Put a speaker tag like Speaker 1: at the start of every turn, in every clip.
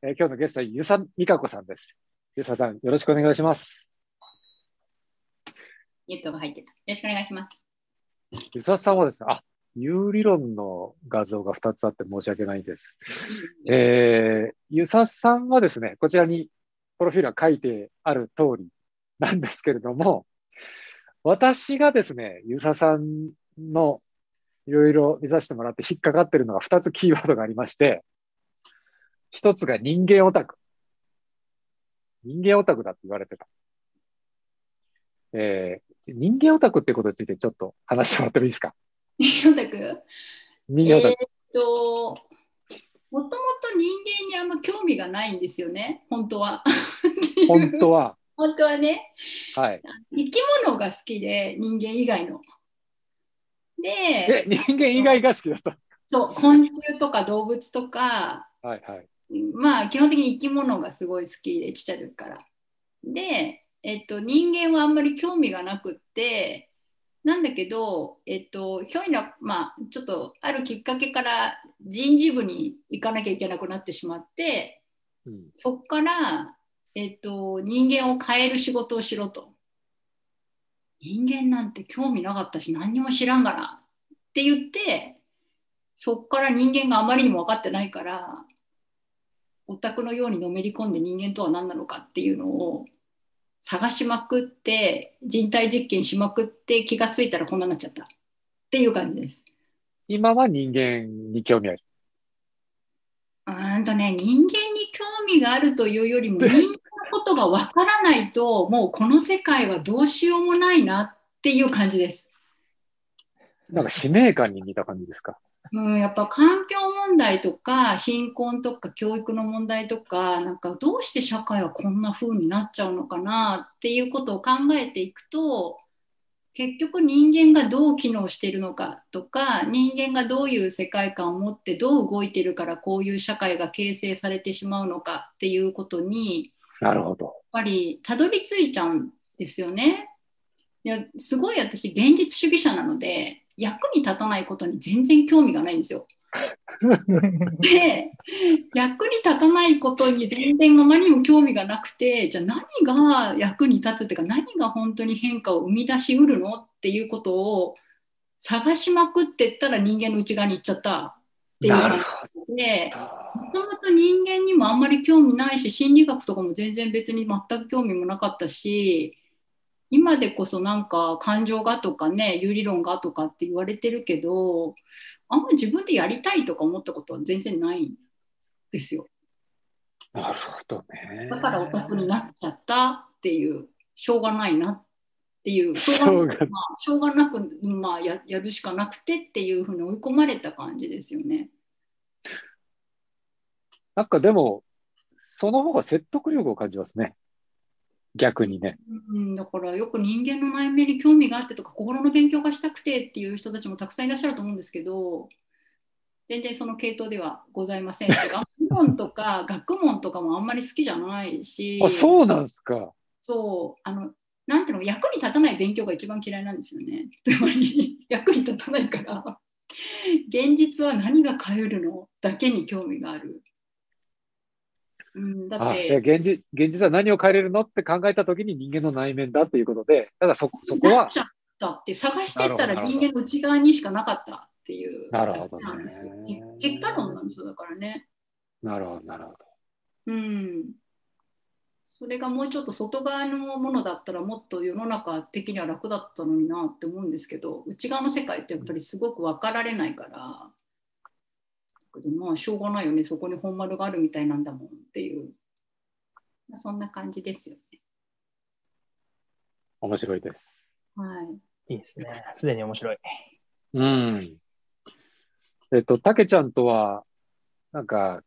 Speaker 1: えー今日のゲストはゆさみかこさんです。ゆささん、よろしくお願いします。
Speaker 2: ニュットが入ってた。よろしくお願いします。
Speaker 1: ゆささんはですね、あ、有理論の画像が2つあって申し訳ないです。えー、ゆささんはですね、こちらにプロフィールが書いてある通りなんですけれども、私がですね、ゆささんのいろいろ見させてもらって引っかかってるのが2つキーワードがありまして、1つが人間オタク。人間オタクだって言われてた。えー、人間オタクってことについてちょっと話してもらってもいいですか？
Speaker 2: ヨタク？
Speaker 1: 人間オタク。
Speaker 2: えーっと、もともと人間にあんま興味がないんですよね、本当は。
Speaker 1: 本当は、
Speaker 2: 本当はね、
Speaker 1: はい。
Speaker 2: 生き物が好きで、人間以外の。で、
Speaker 1: え、人間以外が好きだったんです
Speaker 2: そう、昆虫とか動物とか、
Speaker 1: かはいはい。
Speaker 2: まあ基本的に生き物がすごい好きでちっちゃい時から。で、えっと、人間はあんまり興味がなくってなんだけど、えっと、ひょいな、まあ、ちょっとあるきっかけから人事部に行かなきゃいけなくなってしまって
Speaker 1: うん、
Speaker 2: そこから、えっと、人間を変える仕事をしろと。人間なんて興味なかったし何にも知らんがなって言ってそこから人間があまりにも分かってないからオタクのようにのめり込んで人間とは何なのかっていうのを探しまくって人体実験しまくって気がついたらこんなになっちゃったっていう感じです。
Speaker 1: 今は人間に興味ある。
Speaker 2: うーんとね、人間に興味があるというよりも 人間のことがわからないともうこの世界はどうしようもないなっていう感じです。
Speaker 1: なんか使命感に似た感じですか？
Speaker 2: うん、やっぱ環境問題とか貧困とか教育の問題とかなんかどうして社会はこんな風になっちゃうのかなっていうことを考えていくと結局人間がどう機能しているのかとか人間がどういう世界観を持ってどう動いてるからこういう社会が形成されてしまうのかっていうことに
Speaker 1: なるほど。
Speaker 2: やっぱりたどり着いちゃうんですよね。いやすごい私現実主義者なので役に立たないことに全然興味がないんですよ。で役に立たないことに全然あまりにも興味がなくてじゃあ何が役に立つっていうか何が本当に変化を生み出しうるのっていうことを探しまくってったら人間の内側に行っちゃったっていう
Speaker 1: なる
Speaker 2: 話
Speaker 1: ほ
Speaker 2: で。
Speaker 1: ど。
Speaker 2: もともと人間にもあんまり興味ないし心理学とかも全然別に全く興味もなかったし今でこそなんか感情がとかね有理論がとかって言われてるけどあんまり自分でやりたいとか思ったことは全然ないんですよ
Speaker 1: なるほどね。
Speaker 2: だからオタクになっちゃったっていうしょうがないなっていう
Speaker 1: しょうが
Speaker 2: まあ、しょうがなく、まあ、ややるしかなくてっていうふうに追い込まれた感じですよね。
Speaker 1: なんかでも、その方が説得力を感じますね。逆にね。
Speaker 2: うん、だからよく人間の内面に興味があってとか心の勉強がしたくてっていう人たちもたくさんいらっしゃると思うんですけど全然その系統ではございません。てか学問とか 学問とかもあんまり好きじゃないし
Speaker 1: あ、そうなんですか。
Speaker 2: そうあのなんていうの役に立たない勉強が一番嫌いなんですよね。つまり役に立たないから現実は何が変えるの？だけに興味がある。うん、だっ
Speaker 1: あ
Speaker 2: て
Speaker 1: 現実現実は何を変えれるのって考えたときに人間の内面だということで、ただそこそこは
Speaker 2: ちゃったって探してったら人間の内側にしかなかったっていう
Speaker 1: な
Speaker 2: んですよ。け結果論なんですよだからね。
Speaker 1: なるほど、なるほど。
Speaker 2: うん。それがもうちょっと外側のものだったらもっと世の中的には楽だったのになって思うんですけど内側の世界ってやっぱりすごく分かられないから。だけどまあしょうがないよねそこに本丸があるみたいなんだもんっていう、まあ、そんな感じですよね。
Speaker 1: 面白いです。
Speaker 2: はい。
Speaker 3: いいですね。すでに面白い。
Speaker 1: うん。えっと、たけちゃんとは、なんか、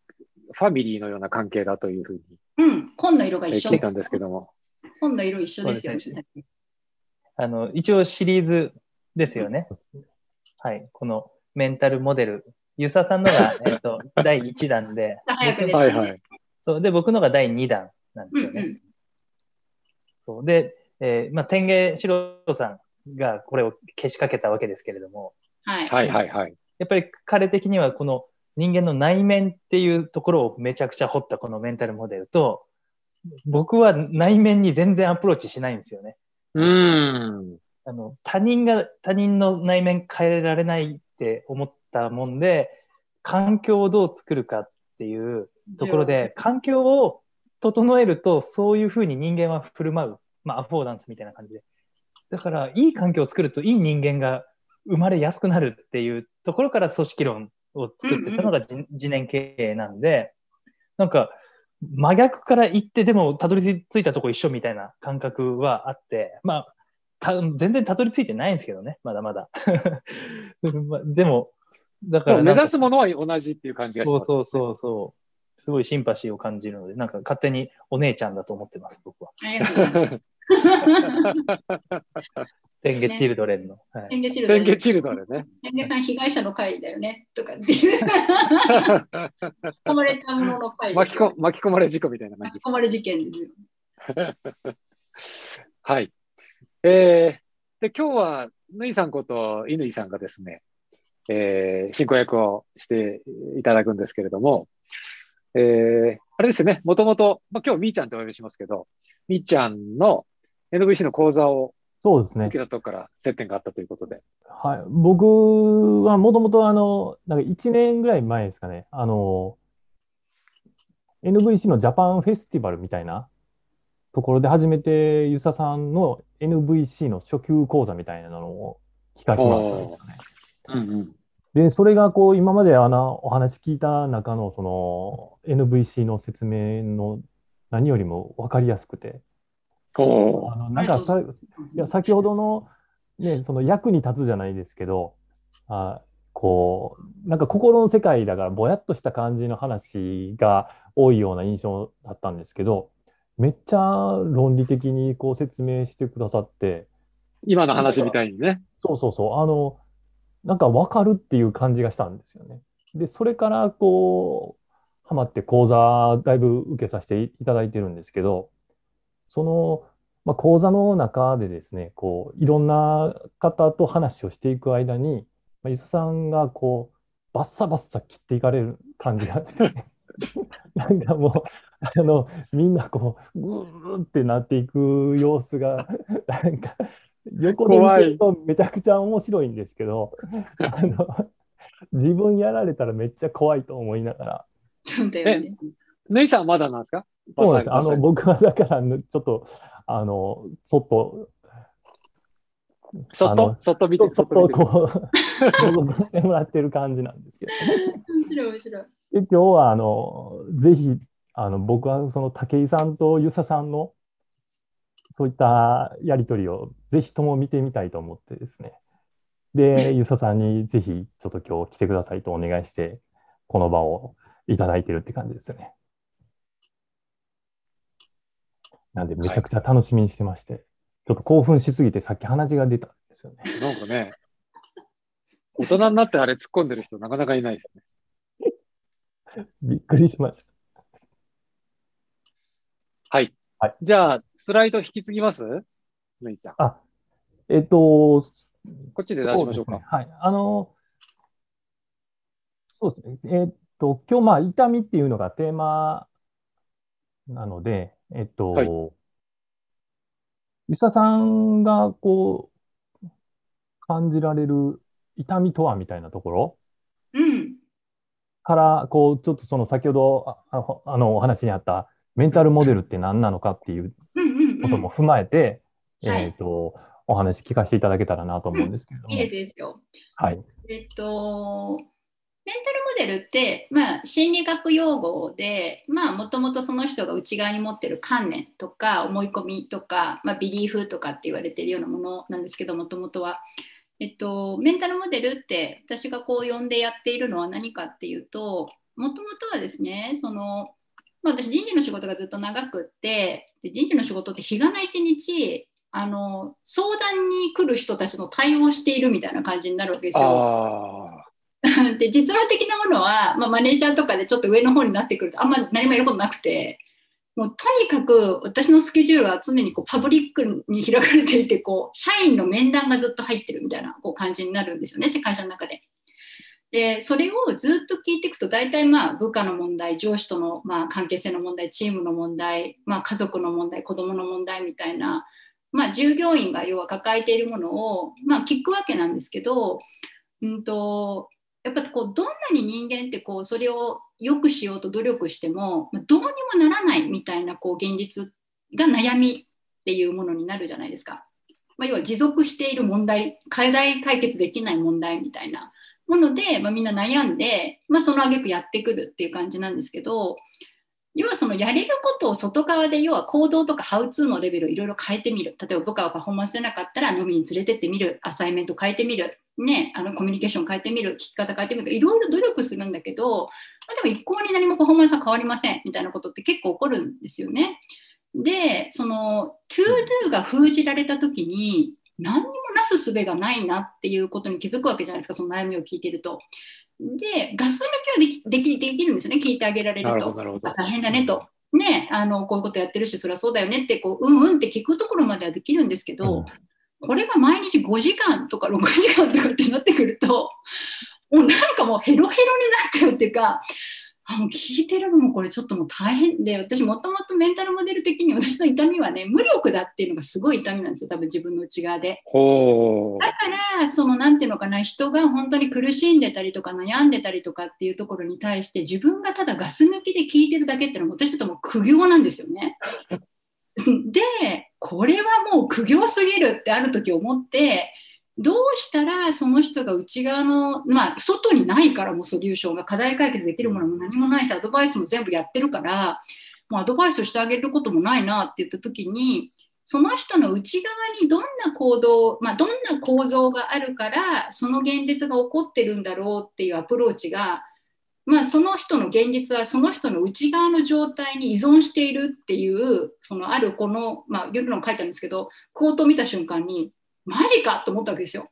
Speaker 1: ファミリーのような関係だというふうに
Speaker 2: うん、紺の色が
Speaker 1: え
Speaker 2: 一緒
Speaker 1: 聞いたんですけども。
Speaker 2: 紺の色一緒ですよね。
Speaker 3: あの、一応シリーズですよね。はい。このメンタルモデル。ユサさんのが、えっと、第1弾で、
Speaker 2: 早く出たね
Speaker 1: はいはい。
Speaker 3: そう。で、僕のが第2弾なんですよね。
Speaker 2: うんうん。
Speaker 3: そう。で、えーまあ、天芸四郎さんがこれをけしかけたわけですけれども、
Speaker 2: はい。
Speaker 1: はいはいはい。
Speaker 3: やっぱり彼的にはこの人間の内面っていうところをめちゃくちゃ掘ったこのメンタルモデルと、僕は内面に全然アプローチしないんですよね。
Speaker 1: うん。
Speaker 3: あの、他人が、他人の内面変えられないって思ったもんで、環境をどう作るかっていうところで、環境を整えると、そういうふうに人間は振る舞う。まあ、アフォーダンスみたいな感じで。だから、いい環境を作ると、いい人間が生まれやすくなるっていうところから組織論を作ってたのがじ自然経営なんで、なんか、真逆から行ってでもたどり着いたとこ一緒みたいな感覚はあって、まあ、た全然たどり着いてないんですけどね、まだまだ。まあでも、だから
Speaker 1: 目指すものは同じっていう感じがします。
Speaker 3: そうそうそうそう。すごいシンパシーを感じるので、なんか勝手にお姉ちゃんだと思ってます、僕は。
Speaker 2: ありがとうございます。
Speaker 3: テンゲチルドレンの。はい、
Speaker 2: 天下チルドレン
Speaker 1: 天下チルドレね。
Speaker 2: 天下さん被害者の会だよねとかっていう込まれたものの会
Speaker 1: 巻きこ巻き込まれ事故みたいな感じ
Speaker 2: 巻き込まれ事件ですよ。
Speaker 1: はい。えー、で、今日は、ぬいさんこと乾さんがですね、えー、進行役をしていただくんですけれども、えー、あれですよね、もともと、まあ、今日みーちゃんとお呼びしますけど、みーちゃんの NVC の講座を
Speaker 4: そうですね
Speaker 1: 受け。たとこから接点があったということで。
Speaker 4: はい。僕はもともとあの、なんか1年ぐらい前ですかね、あの、NVC のジャパンフェスティバルみたいなところで初めてゆささんの NVC の初級講座みたいなのを聞かせてもらったんですよね。
Speaker 1: うんうん。
Speaker 4: で、それがこう、今まであの、お話聞いた中の、その、NVC の説明の何よりも分かりやすくて、あの、なんかさ、いや、先ほどの、ね、その役に立つじゃないですけど、あ、こう、なんか心の世界だからぼやっとした感じの話が多いような印象だったんですけど、めっちゃ論理的にこう説明してくださって、
Speaker 1: 今の話みたいにね。
Speaker 4: そうそうそう、あの、なんか分かるっていう感じがしたんですよね。で、それからこう、ハマって講座だいぶ受けさせていただいてるんですけど、その、まあ、講座の中でですね、こう、いろんな方と話をしていく間に、まあ、伊佐さんがこう、バッサバッサ切っていかれる感じがして、なんかもう、あの、みんなこう、ぐーってなっていく様子が、なんか、横で見てるとめちゃくちゃ面白いんですけど、あの、自分やられたらめっちゃ怖いと思いながら、
Speaker 2: そうだよね。
Speaker 1: ぬいさんはまだなんですか？
Speaker 4: そうなんです。あの、僕はだから、ちょっと、あの、そっと、
Speaker 1: サそっとそっと見て、
Speaker 4: そっと。こう、覗かせてもらってる感じなんですけど。
Speaker 2: 面白い面白い。
Speaker 4: で、今日は、あの、ぜひ、あの、僕はその武井さんと遊佐さんの、そういったやりとりをぜひとも見てみたいと思ってですね。で、遊佐さんにぜひ、ちょっと今日来てくださいとお願いして、この場をいただいてるって感じですよね。なんで、めちゃくちゃ楽しみにしてまして、ちょっと興奮しすぎて、さっき鼻血が出たんですよね。
Speaker 1: なんかね、大人になってあれ突っ込んでる人なかなかいないですね。
Speaker 4: びっくりしました。
Speaker 1: はい。
Speaker 4: はい
Speaker 1: じゃあ、スライド引き継ぎます？さん。
Speaker 4: あ、えっと、
Speaker 1: こっちで出しましょうか。
Speaker 4: そうですねはい。あの、そうですね。えっと、今日、まあ、痛みっていうのがテーマなので、えっと、
Speaker 1: はい
Speaker 4: 吉田さんが、こう、感じられる痛みとはみたいなところ？
Speaker 2: うん。
Speaker 4: から、こう、ちょっとその先ほど、あ、あのあの、お話にあった、メンタルモデルって何なのかっていうことも踏まえて、
Speaker 2: はい
Speaker 4: えっと、お話聞かせていただけたらなと思うんですけれども。
Speaker 2: いいです、ですよ。
Speaker 4: はい。
Speaker 2: えっと、メンタルモデルって、まあ、心理学用語で、まあ、もともとその人が内側に持ってる観念とか思い込みとか、まあ、ビリーフとかって言われてるようなものなんですけどもともとは。えっと、メンタルモデルって私がこう呼んでやっているのは何かっていうともともとはですねその、まあ、私人事の仕事がずっと長くってで人事の仕事って日がな一日あの相談に来る人たちの対応をしているみたいな感じになるわけですよ。
Speaker 1: あ
Speaker 2: で実話的なものは、まあ、マネージャーとかでちょっと上の方になってくるとあんま何もやることなくてもうとにかく私のスケジュールは常にこうパブリックに開かれていてこう社員の面談がずっと入ってるみたいなこう感じになるんですよね会社の中で。で、それをずっと聞いていくと、大体まあ部下の問題、上司とのまあ関係性の問題、チームの問題、まあ家族の問題、子供の問題みたいな、まあ従業員が要は抱えているものをまあ聞くわけなんですけど、うんと、やっぱこうどんなに人間ってこうそれを良くしようと努力しても、まあ、どうにもならないみたいなこう現実が悩みっていうものになるじゃないですか。まあ、要は持続している問題、課題解決できない問題みたいなもので、まあ、みんな悩んで、まあ、その挙句やってくるっていう感じなんですけど、要はそのやれることを外側で要は行動とかハウツーのレベルをいろいろ変えてみる。例えば部下がパフォーマンス出なかったら飲みに連れてってみる。アサイメント変えてみる。ね、あのコミュニケーション変えてみる。聞き方変えてみる。いろいろ努力するんだけど、まあ、でも一向に何もパフォーマンスは変わりませんみたいなことって結構起こるんですよね。で、その to do が封じられた時に何にもなすすべがないなっていうことに気づくわけじゃないですか、その悩みを聞いてると。で、ガス抜きはできできるんですよね、聞いてあげられると。る大変だねと。ね、あのこういうことやってるし、それはそうだよねってこう、うんうんって聞くところまではできるんですけど、うん、これが毎日5時間とか6時間とかってなってくると、もうなんかもうヘロヘロになっちゃうっていうか、あもう聞いてるのもこれちょっともう大変で私もともとメンタルモデル的に私の痛みはね無力だっていうのがすごい痛みなんですよ多分自分の内側で。だからその何ていうのかな人が本当に苦しんでたりとか悩んでたりとかっていうところに対して自分がただガス抜きで聞いてるだけっていうのは私ちょっともう苦行なんですよね。でこれはもう苦行すぎるってある時思ってどうしたらその人が内側の、まあ、外にないからもソリューションが課題解決できるものも何もないし、アドバイスも全部やってるから、もうアドバイスをしてあげることもないなって言った時に、その人の内側にどんな行動、まあ、どんな構造があるから、その現実が起こってるんだろうっていうアプローチが、まあ、その人の現実はその人の内側の状態に依存しているっていうそのあるこの、まあ、夜の書いたんですけどクォートを見た瞬間にマジかと思ったわけですよ。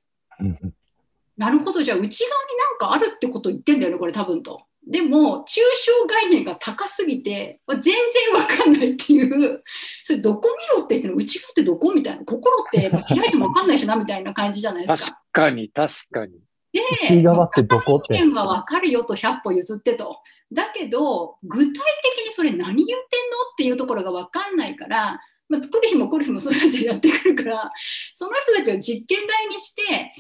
Speaker 2: なるほど、じゃあ内側になんかあるってこと言ってんだよね、これ多分と。でも、抽象概念が高すぎて、全然わかんないっていう、それどこ見ろって言っての？内側ってどこみたいな、心って開いてもわかんないしなみたいな感じじゃないです
Speaker 1: か。確かに、確かに。
Speaker 2: で、
Speaker 4: 内側ってどこって。
Speaker 2: はわかるよと100歩譲ってと。だけど、具体的にそれ何言ってんのっていうところがわかんないから、まあ、来る日も来る日もその人たちやってくるからその人たちを実験台にして、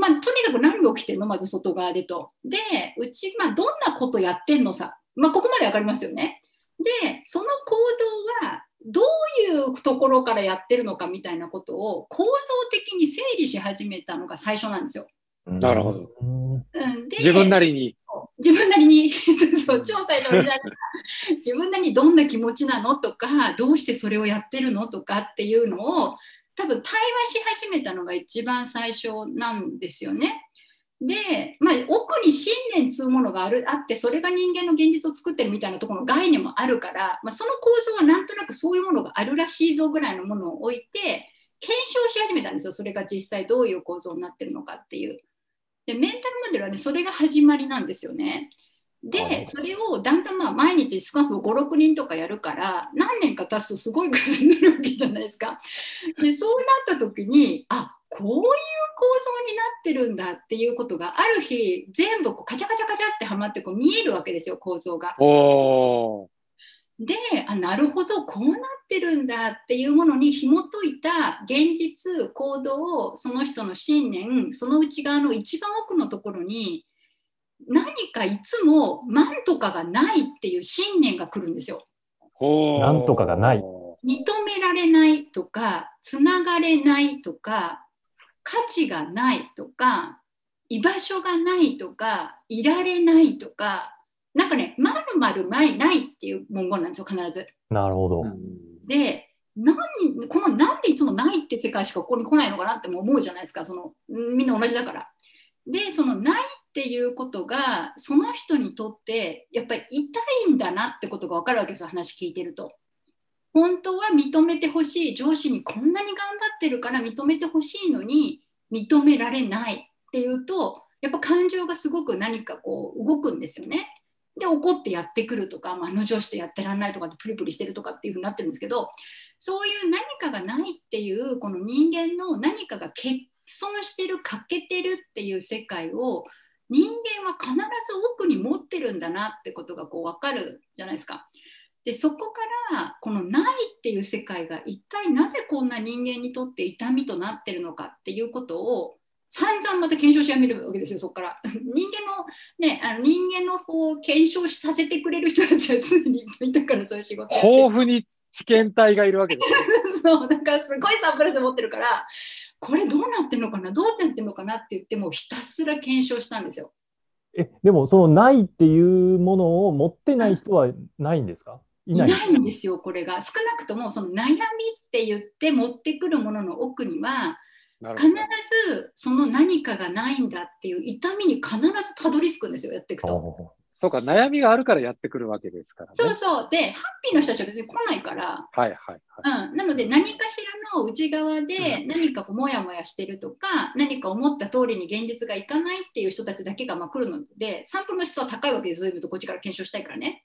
Speaker 2: まあ、とにかく何が起きてるの？まず外側でと。でうち、まあ、どんなことやってんのさ、まあ、ここまで分かりますよね。でその行動はどういうところからやってるのかみたいなことを構造的に整理し始めたのが最初なんですよ。
Speaker 1: なるほど。
Speaker 2: うん、
Speaker 1: で自分なりに。
Speaker 2: 自分なりに そう超最初にじゃ自分なりにどんな気持ちなのとかどうしてそれをやってるのとかっていうのを多分対話し始めたのが一番最初なんですよね。で、まあ、奥に信念つうものがあるあってそれが人間の現実を作ってるみたいなところの概念もあるから、まあ、その構造はなんとなくそういうものがあるらしいぞぐらいのものを置いて検証し始めたんですよそれが実際どういう構造になってるのかっていう。でメンタルモデルはねそれが始まりなんですよね。でそれをだんだんまあ毎日スカフ56人とかやるから何年か経つとすごい数になるわけじゃないですか。でそうなった時にあこういう構造になってるんだっていうことがある日全部こうカチャカチャカチャってはまってこう見えるわけですよ構造が。であなるほどこうなってるんだっていうものに紐解いた現実行動その人の信念その内側の一番奥のところに何かいつもなんとかがないっていう信念が来るんですよ。
Speaker 4: なんとかがない。
Speaker 2: 認められないとかつながれないとか価値がないとか居場所がないとかいられないとかなんかね、まるまるないないっていう文言なんですよ、必ず。
Speaker 4: なるほど。
Speaker 2: で、何このなんでいつもないって世界しかここに来ないのかなっても思うじゃないですか、そのみんな同じだから。で、そのないっていうことが、その人にとってやっぱり痛いんだなってことが分かるわけですよ、話聞いてると。本当は認めてほしい、上司にこんなに頑張ってるから認めてほしいのに認められないっていうと、やっぱ感情がすごく何かこう動くんですよね。で怒ってやってくるとか、まあ、あの上司とやってらんないとかプリプリしてるとかっていうふうになってるんですけどそういう何かがないっていうこの人間の何かが欠損してる欠けてるっていう世界を人間は必ず奥に持ってるんだなってことがこう分かるじゃないですか。でそこからこのないっていう世界が一体なぜこんな人間にとって痛みとなってるのかっていうことを散々また検証し始めるわけですよ、そこから。人間の、ね、あの人間の方を検証させてくれる人たちは常にいたから、そういう仕事。
Speaker 1: 豊富に知見体がいるわけです、
Speaker 2: そう、だからすごいサンプルス持ってるから、これどうなってるのかな、どうなってるのかなって言っても、ひたすら検証したんですよ。
Speaker 4: え、でも、そのないっていうものを持ってない人はないんですか、
Speaker 2: いないいないんですよ、これが。少なくとも、その悩みって言って持ってくるものの奥には、必ずその何かがないんだっていう痛みに必ずたどり着くんですよ、やっていくと。
Speaker 1: そうか、悩みがあるからやってくるわけですからね。
Speaker 2: そうそう。で、ハッピーの人たちは別に来ないから。
Speaker 1: はいはいはい。
Speaker 2: うん。なので、何かしらの内側で何かこう、もやもやしてるとか、何か思った通りに現実がいかないっていう人たちだけがまあ来るので、サンプルの質は高いわけです。そういうとこっちから検証したいからね。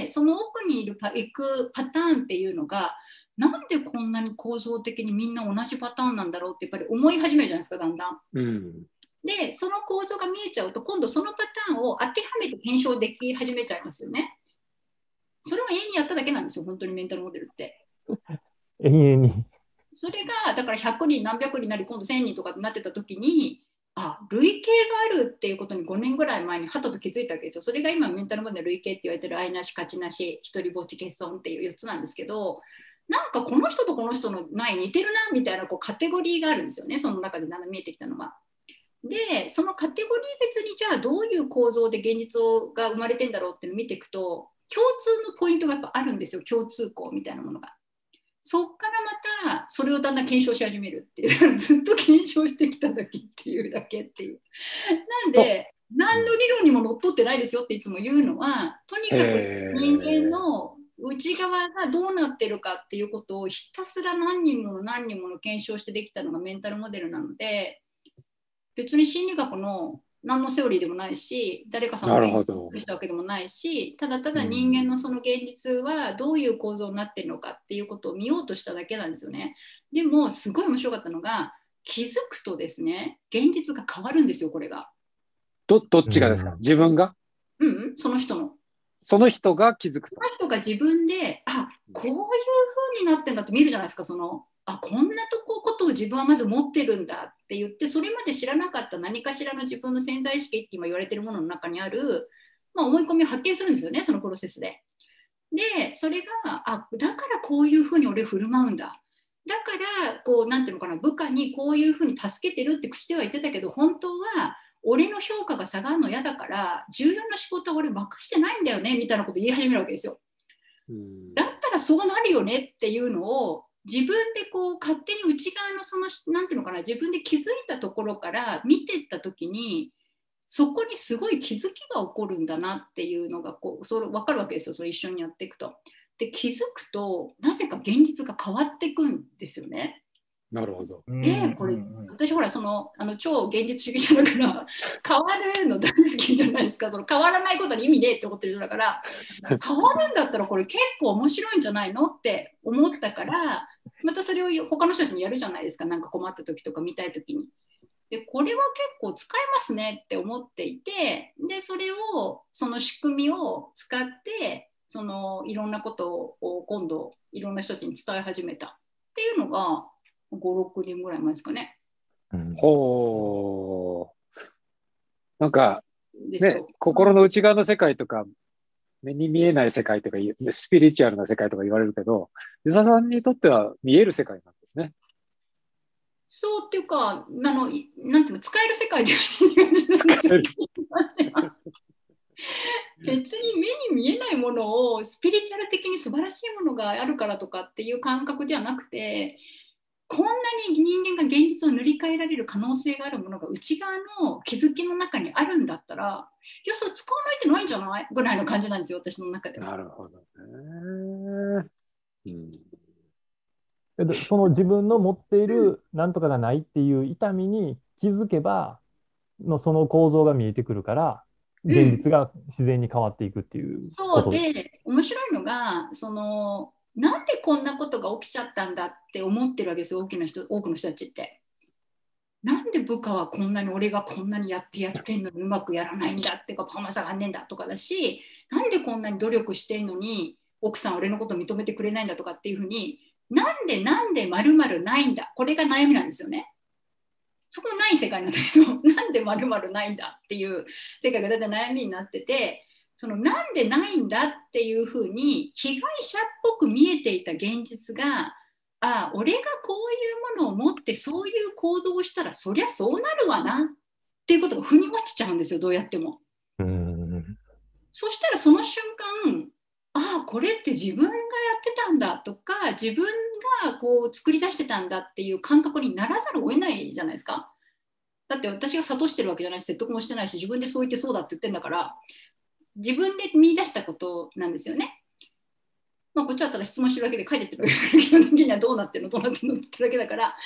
Speaker 2: で、その奥にいるパ行くパターンっていうのが、なんでこんなに構造的にみんな同じパターンなんだろうってやっぱり思い始めるじゃないですか、だんだん。
Speaker 1: うん
Speaker 2: で、その構造が見えちゃうと、今度そのパターンを当てはめて検証でき始めちゃいますよね。それを永遠にやっただけなんですよ、本当にメンタルモデルって。
Speaker 4: 永遠に。
Speaker 2: それが、だから100人、何百人なり、今度1000人とかになってた時に、あ、類型があるっていうことに5年ぐらい前にはたと気づいたわけですよ。それが今メンタルモデル類型って言われてる愛なし、勝ちなし、一人ぼっち欠損っていう4つなんですけど、なんかこの人とこの人のない似てるなみたいなこうカテゴリーがあるんですよね、その中でだんだん見えてきたのは。でそのカテゴリー別にじゃあどういう構造で現実が生まれてんだろうっていうのを見ていくと共通のポイントがやっぱあるんですよ共通項みたいなものが。そっからまたそれをだんだん検証し始めるっていう ずっと検証してきただけっていうだけっていう。なんで何の理論にものっとってないですよっていつも言うのはとにかく人間の内側がどうなってるかっていうことをひたすら何人も何人もの検証してできたのがメンタルモデルなので別に心理学の何のセオリーでもないし誰かさんが研究したわけでもないしただただ人間のその現実はどういう構造になってるのかっていうことを見ようとしただけなんですよね。でもすごい面白かったのが気づくとですね現実が変わるんですよこれが。
Speaker 1: どどっちがですか、自分が？
Speaker 2: うん、うん、その人の。
Speaker 1: その人が気づくと。
Speaker 2: その人が自分であこういう風になってんだと見るじゃないですかそのあこんなとこことを自分はまず持ってるんだって言ってそれまで知らなかった何かしらの自分の潜在意識って今言われてるものの中にある、まあ、思い込みを発見するんですよねそのプロセスで。でそれがあだからこういうふうに俺振る舞うんだだからこうなんていうのかな部下にこういうふうに助けてるって口では言ってたけど本当は俺の評価が下がるの嫌だから重要な仕事は俺任してないんだよねみたいなこと言い始めるわけですよ。だったらそうなるよねっていうのを自分でこう勝手に内側のその何ていうのかな自分で気づいたところから見てった時にそこにすごい気づきが起こるんだなっていうのがこうそれ分かるわけですよそれ一緒にやっていくと。で気づくとなぜか現実が変わっていくんですよね。
Speaker 1: なるほど。
Speaker 2: で、これ、私ほら、その、あの、超現実主義者だから、変わるの大好きじゃないですか。その変わらないことに意味ねえって思ってる人だから、変わるんだったらこれ結構面白いんじゃないのって思ったから、またそれを他の人たちにやるじゃないですか。なんか困った時とか見たい時に。で、これは結構使えますねって思っていて、で、それを、その仕組みを使って、そのいろんなことを今度いろんな人たちに伝え始めたっていうのが5、6年ぐらい前ですかね。
Speaker 1: うん、ほう。なんか、ね、心の内側の世界とか、目に見えない世界とか、スピリチュアルな世界とか言われるけど、遊佐さんにとっては見える世界なんですね。
Speaker 2: そうっていうか、あの、なんていうの、使える世界で 別に目に見えないものをスピリチュアル的に素晴らしいものがあるからとかっていう感覚ではなくてこんなに人間が現実を塗り替えられる可能性があるものが内側の気づきの中にあるんだったら、いや、それ使わないってないんじゃないぐらいの感じなんですよ、私の中で
Speaker 1: は。なるほどね。
Speaker 4: うん、その自分の持っているなんとかがないっていう痛みに気づけばのその構造が見えてくるから現実が自然に変わっていくっていう、うん、
Speaker 2: そうで面白いのがそのなんでこんなことが起きちゃったんだって思ってるわけですよ大きな人多くの人たちって。なんで部下はこんなに俺がこんなにやってやってんのにうまくやらないんだっていうかパフォーマンス上がんねえんだとかだしなんでこんなに努力してんのに奥さん俺のこと認めてくれないんだとかっていうふうになんでなんでまるないんだこれが悩みなんですよね。そこもない世界なんだけどなんでまるないんだっていう世界がだいたい悩みになっててそのなんでないんだっていうふうに被害者っぽく見えていた現実があ俺がこういうものを持ってそういう行動をしたらそりゃそうなるわなっていうことが腑に落ちちゃうんですよどうやっても。
Speaker 4: うん
Speaker 2: そしたらその瞬間ああこれって自分がやってたんだとか自分がこう作り出してたんだっていう感覚にならざるを得ないじゃないですか。だって私が諭してるわけじゃないし説得もしてないし自分でそう言ってそうだって言ってんだから自分で見出したことなんですよね。まあ、こっちはただ質問してるだけで書いてってるわけだから 基本的にはどうなってるのどうなってるのってだけだから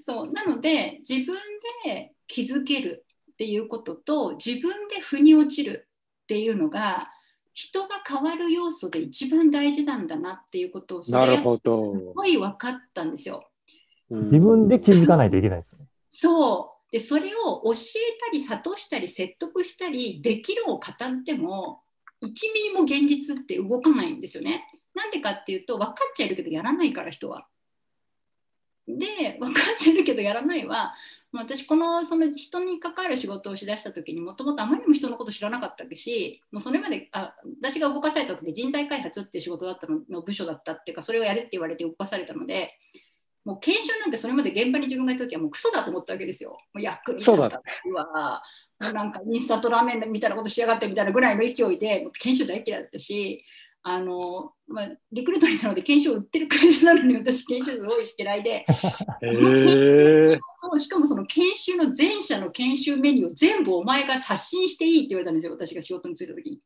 Speaker 2: そうなので自分で気づけるっていうことと自分で腑に落ちるっていうのが人が変わる要素で一番大事なんだなっていうことをそれ
Speaker 1: なるほど。
Speaker 2: すごい分かったんですよ。
Speaker 1: うん
Speaker 4: 自分で気づかないといけないですね。
Speaker 2: そうでそれを教えたり諭したり説得したりできるを語っても1ミリも現実って動かないんですよね。なんでかっていうと分かっちゃいるけどやらないから人は。で分かっちゃいるけどやらないは私このその人に関わる仕事をしだした時にもともとあまりにも人のこと知らなかったしもうそれまであ私が動かされた時人材開発っていう仕事だったのの部署だったっていうかそれをやれって言われて動かされたのでもう研修なんてそれまで現場に自分がいた時はもうクソだと思ったわけですよ。もう役に立ったうわもうなんかインスタントラーメンみたいなことしやがってみたいなぐらいの勢いで研修大嫌いだったしあの、まあ、リクルートにいたので研修を売ってる会社なのに私研修すごい嫌いで
Speaker 1: へえ。
Speaker 2: しかもその研修の全社の研修メニューを全部お前が刷新していいって言われたんですよ私が仕事に就いた時に。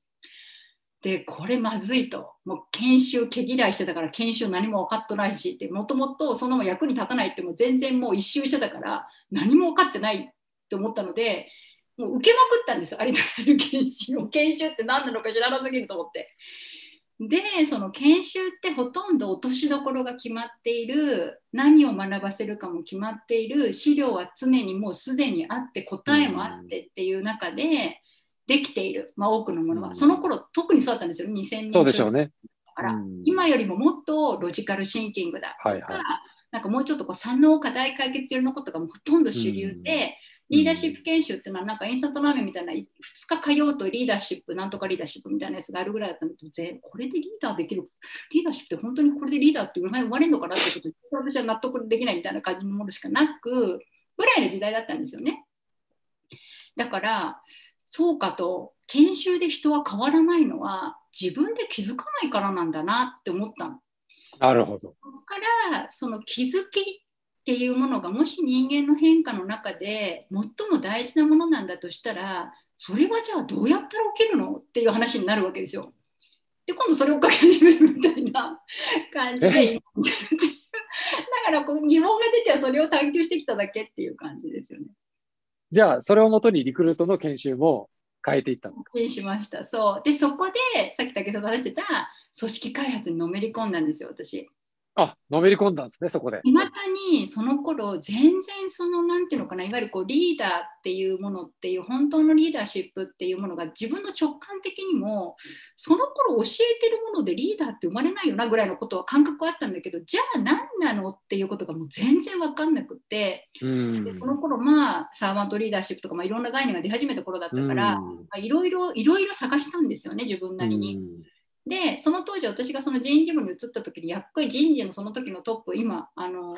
Speaker 2: でこれまずいと。もう研修毛嫌いしてたから研修何も分かっとないしって。もともとその役に立たないってもう全然もう一周してたから何も分かってないって思ったのでもう受けまくったんですよ。ありとある研修を。研修って何なのか知らなすぎると思って。でその研修ってほとんど落としどころが決まっている何を学ばせるかも決まっている資料は常にもうすでにあって答えもあってっていう中でできている、まあ、多くのものは、
Speaker 1: うん。
Speaker 2: その頃特にそうだったんですよ。2000年
Speaker 1: そうでしょうね。
Speaker 2: だから、
Speaker 1: うん。
Speaker 2: 今よりももっとロジカルシンキングだとか、
Speaker 1: はいはい。
Speaker 2: なんかもうちょっとこう産能課題解決寄りのことがほとんど主流で、
Speaker 1: うん。
Speaker 2: リーダーシップ研修っていうのはなんかインスタントラーメンみたいな2日通うとリーダーシップなんとかリーダーシップみたいなやつがあるぐらいだったので全これでリーダーできるリーダーシップって本当にこれでリーダーって生まれるのかなってことで私は納得できないみたいな感じのものしかなくぐらいの時代だったんですよね。だからそうかと研修で人は変わらないのは自分で気づかないからなんだなって思ったの。
Speaker 1: なるほど。
Speaker 2: ここからその気づきっていうものがもし人間の変化の中で最も大事なものなんだとしたらそれはじゃあどうやったら起きるのっていう話になるわけですよ。で今度それを書き始めるみたいな感じで だからこう疑問が出てはそれを探求してきただけっていう感じですよね。
Speaker 1: じゃあ、それをもとにリクルートの研修も変えていったんですか？
Speaker 2: しました。そう。で、そこで、さっき武さんと話してた組織開発にのめり込んだんですよ、私。
Speaker 1: あ、のめり込んだんですね、そこで。
Speaker 2: いまだにその頃全然そのなんていうのかないわゆるこうリーダーっていうものっていう本当のリーダーシップっていうものが自分の直感的にもその頃教えてるものでリーダーって生まれないよなぐらいのことは感覚はあったんだけどじゃあ何なのっていうことがもう全然分かんなくって
Speaker 1: うん
Speaker 2: でその頃まあサーバントリーダーシップとかまあいろんな概念が出始めた頃だったから
Speaker 1: うん
Speaker 2: まあいろいろいろいろ探したんですよね自分なりに。
Speaker 1: うん
Speaker 2: でその当時私がその人事部に移った時にやっこい人事のその時のトップ今あの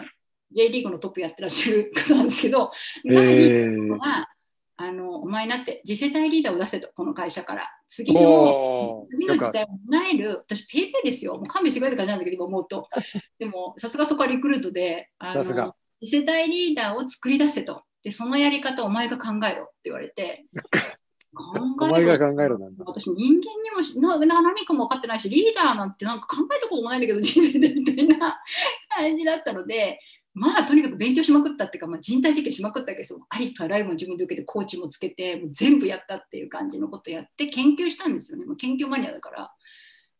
Speaker 2: J リーグのトップやってらっしゃる方なんですけど中にいるのが、あのお前になって次世代リーダーを出せとこの会社から。次の次の時代を担える私ペイペイですよ。もう勘弁してくれって感じなんだけど今思うと。でもさすがそこはリクルートであの次世代リーダーを作り出せと。でそのやり方をお前が考えろって言われて。考
Speaker 1: お前が考えろなんだ。
Speaker 2: 私人間にもしなな何かも分かってないしリーダーなんてなんか考えたこともないんだけど人生でみたいな感じだったので まあとにかく勉強しまくったっていうか、まあ、人体実験しまくったわけですよありとあらゆるもの自分で受けてコーチもつけてもう全部やったっていう感じのことやって研究したんですよねもう研究マニアだから。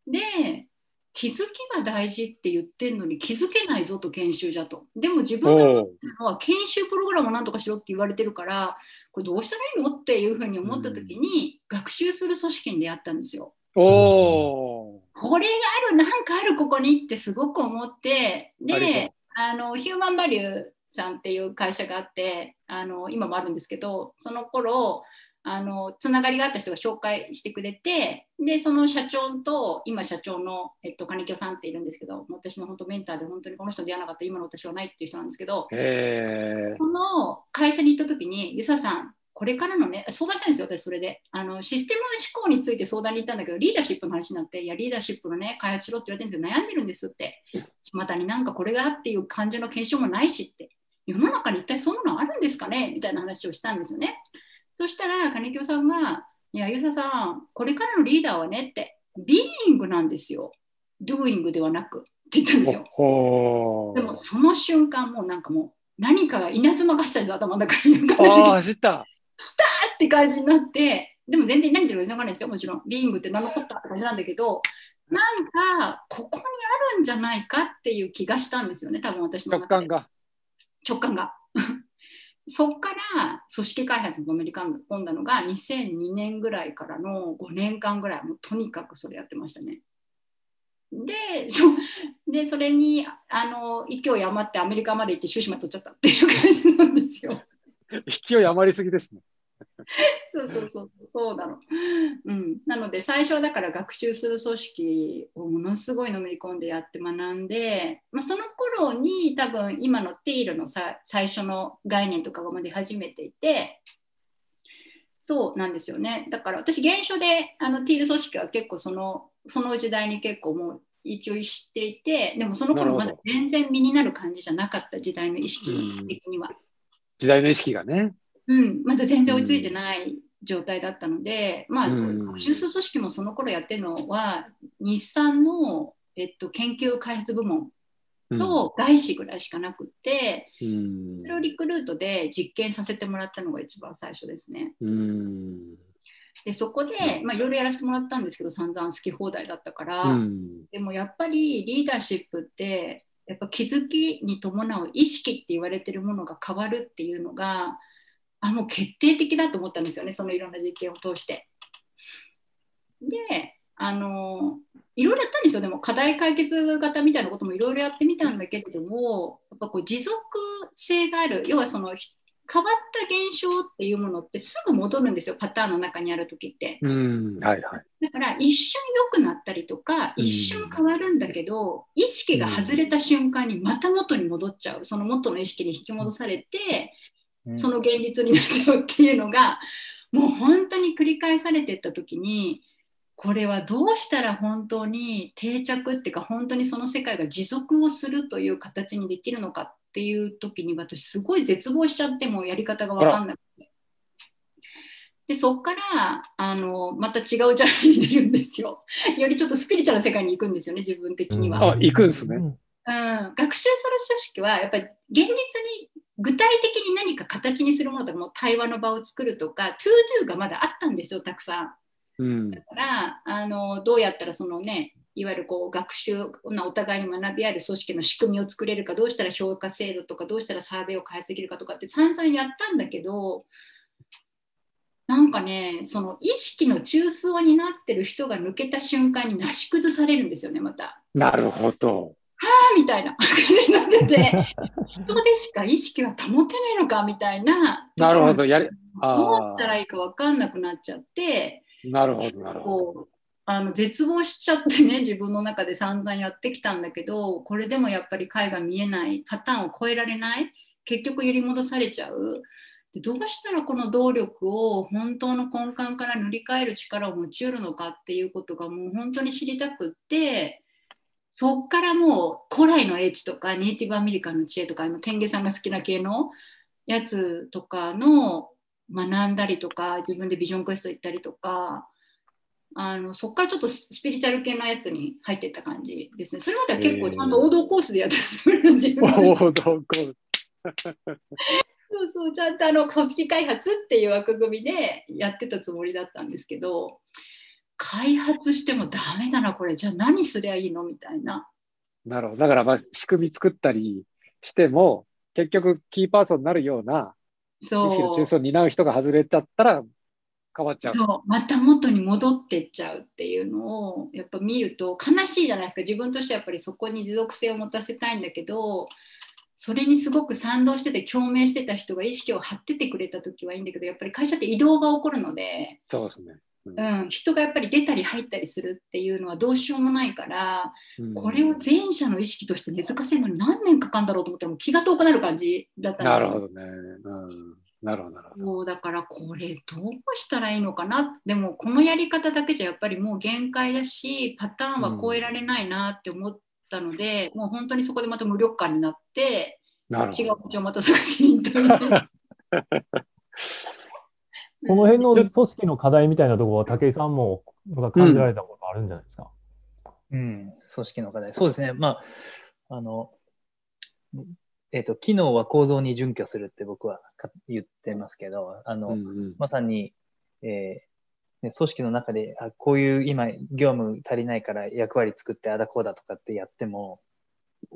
Speaker 2: で気づきが大事って言ってんのに気づけないぞと研修じゃと。でも自分が思ってるのは研修プログラムをなんとかしろって言われてるから、これどうしたらいいの？っていうふうに思った時に、学習する組織に出会ったんですよ。
Speaker 1: おー。
Speaker 2: これがある、なんかあるここにってすごく思って、で、あの、ヒューマンバリューさんっていう会社があって、あの、今もあるんですけど、その頃、あの、つながりがあった人が紹介してくれて、で、その社長と、今社長の、えっと、金京さんっているんですけど、私の本当メンターで本当にこの人に出会わなかったら今の私はないっていう人なんですけど、
Speaker 1: へ
Speaker 2: その会社に行った時に、ゆささん、これからのね、相談したんですよ、私、それで。あのシステム思考について相談に行ったんだけど、リーダーシップの話になって、いや、リーダーシップのね、開発しろって言われてるんですけど、悩んでるんですって。巷になんかこれがっていう感じの検証もないしって。世の中に一体そんなのあるんですかねみたいな話をしたんですよね。そしたら、金京さんが、いや、ゆささん、これからのリーダーはねって、ビーイングなんですよ。ドゥーイングではなくって言ったんですよ。
Speaker 1: ほ
Speaker 2: でもその瞬間もうなんかもう何かが稲妻がしたんですよ頭の中に。
Speaker 1: ああ、
Speaker 2: べて
Speaker 1: 走った。
Speaker 2: って感じになってでも全然何言ってるか全然わかんないですよもちろんビーイングって何のこったって感じなんだけどなんかここにあるんじゃないかっていう気がしたんですよね多分私の中で
Speaker 1: 直感が。
Speaker 2: 直感がそこから組織開発にのめり込んだのが2002年ぐらいからの5年間ぐらいもうとにかくそれやってましたね。ででそれにあの勢い余ってアメリカまで行って終始まで取っちゃったっていう感じなんですよ。
Speaker 1: 勢い余りすぎですね。
Speaker 2: そうそうそうそうなの、うん。なので最初はだから学習する組織をものすごいのめり込んでやって学んで、まあ、その頃に多分今のティールのさ最初の概念とかが出始めていてそうなんですよねだから私現象であのティール組織は結構そのその時代に結構もう一応知っていてでもその頃まだ全然身になる感じじゃなかった時代の意識的には。
Speaker 1: 時代の意識がね。
Speaker 2: うん、まだ全然追いついてない状態だったので、まあ、
Speaker 1: うん。
Speaker 2: 学習する組織もその頃やってるのは、日産の、えっと、研究開発部門
Speaker 1: うん。
Speaker 2: と外資ぐらいしかなくって、
Speaker 1: うん。
Speaker 2: それをリクルートで実験させてもらったのが一番最初ですね。
Speaker 1: うん。
Speaker 2: で、そこで、まあ、いろいろやらせてもらったんですけど、散々好き放題だったから、
Speaker 1: うん。
Speaker 2: でもやっぱりリーダーシップって、やっぱ気づきに伴う意識って言われてるものが変わるっていうのが、あ、もう決定的だと思ったんですよね、そのいろんな実験を通して。で、あの、いろいろやったんですよ、でも課題解決型みたいなこともいろいろやってみたんだけれども、やっぱこう持続性がある、要はそのひ変わった現象っていうものってすぐ戻るんですよ、パターンの中にあるときって。
Speaker 1: うん。はいはい。
Speaker 2: だから一瞬良くなったりとか、
Speaker 1: うん
Speaker 2: 一瞬変わるんだけど、意識が外れた瞬間にまた元に戻っちゃう、その元の意識に引き戻されて、その現実になっちゃうっていうのが、もう本当に繰り返されていった時に、これはどうしたら本当に定着っていうか、本当にその世界が持続をするという形にできるのかっていう時に、私すごい絶望しちゃって、もうやり方が分かんなくて。でそこからあのまた違うジャンルに出るんですよ。よりちょっとスピリチュアルな世界に行くんですよね、自分的には。
Speaker 1: あ行くんすね
Speaker 4: うん
Speaker 2: うん、学習する組織はやっぱり現実に具体的に何か形にするものとかもう対話の場を作るとか to do がまだあったんですよたくさん。
Speaker 1: うん。
Speaker 2: だからあのどうやったらそのねいわゆるこう学習なお互いに学び合える組織の仕組みを作れるかどうしたら評価制度とかどうしたらサーベイを開発できるかとかって散々やったんだけどなんかねその意識の中枢になってる人が抜けた瞬間になし崩されるんですよねまた。
Speaker 1: なるほど。
Speaker 2: みたいな感じになってて 人でしか意識は保てないのかみたいな
Speaker 1: なるほど。やり、
Speaker 2: どう
Speaker 1: あ
Speaker 2: したらいいか分かんなくなっちゃって
Speaker 1: あ、なるほど、なるほど。
Speaker 2: あの絶望しちゃってね自分の中で散々やってきたんだけどこれでもやっぱり解が見えないパターンを超えられない結局揺り戻されちゃうでどうしたらこの動力を本当の根幹から塗り替える力を持ち得るのかっていうことがもう本当に知りたくってそっからもう古来の英知とかネイティブアメリカンの知恵とかあの天下さんが好きな系のやつとかの学んだりとか自分でビジョンクエスト行ったりとかあのそこからちょっとスピリチュアル系のやつに入っていった感じですね。それまでは結構ちゃんと王道コースでやってたつもりの自分の
Speaker 1: おお、どこ。
Speaker 2: そうそうちゃんとあの組織開発っていう枠組みでやってたつもりだったんですけど開発してもダメだな、これ。じゃあ何すりゃいいのみたいな。
Speaker 1: なるほど。だから、まあ、仕組み作ったりしても、結局、キーパーソンになるような、
Speaker 2: そう。
Speaker 1: 意識の中枢を担う人が外れちゃったら、変わっちゃう。
Speaker 2: そうまた元に戻ってっちゃうっていうのをやっぱ見ると悲しいじゃないですか自分としてはやっぱりそこに持続性を持たせたいんだけどそれにすごく賛同してて共鳴してた人が意識を張っててくれた時はいいんだけどやっぱり会社って移動が起こるので、
Speaker 1: そうですね。
Speaker 2: うん、人がやっぱり出たり入ったりするっていうのはどうしようもないから
Speaker 1: うん
Speaker 2: これを全社の意識として根付かせるのに何年かかるんだろうと思ったらもう気が遠くなる感じだったんですよ。
Speaker 1: なるほどね。うん。なるほど、なるほど。
Speaker 2: そうだからこれどうしたらいいのかなでもこのやり方だけじゃやっぱりもう限界だしパターンは超えられないなって思ったので、もう本当にそこでまた無力感になって。違う口をまた探しに行ったみたいな。
Speaker 4: この辺の組織の課題みたいなところは武井さんも感じられたことあるんじゃないですか？
Speaker 3: うん、組織の課題。そうですね。まあ、あの、えっ、と、機能は構造に準拠するって僕はか言ってますけど、あの、
Speaker 1: うんうん
Speaker 3: まさに、えーね、組織の中であ、こういう今業務足りないから役割作ってあだこうだとかってやっても、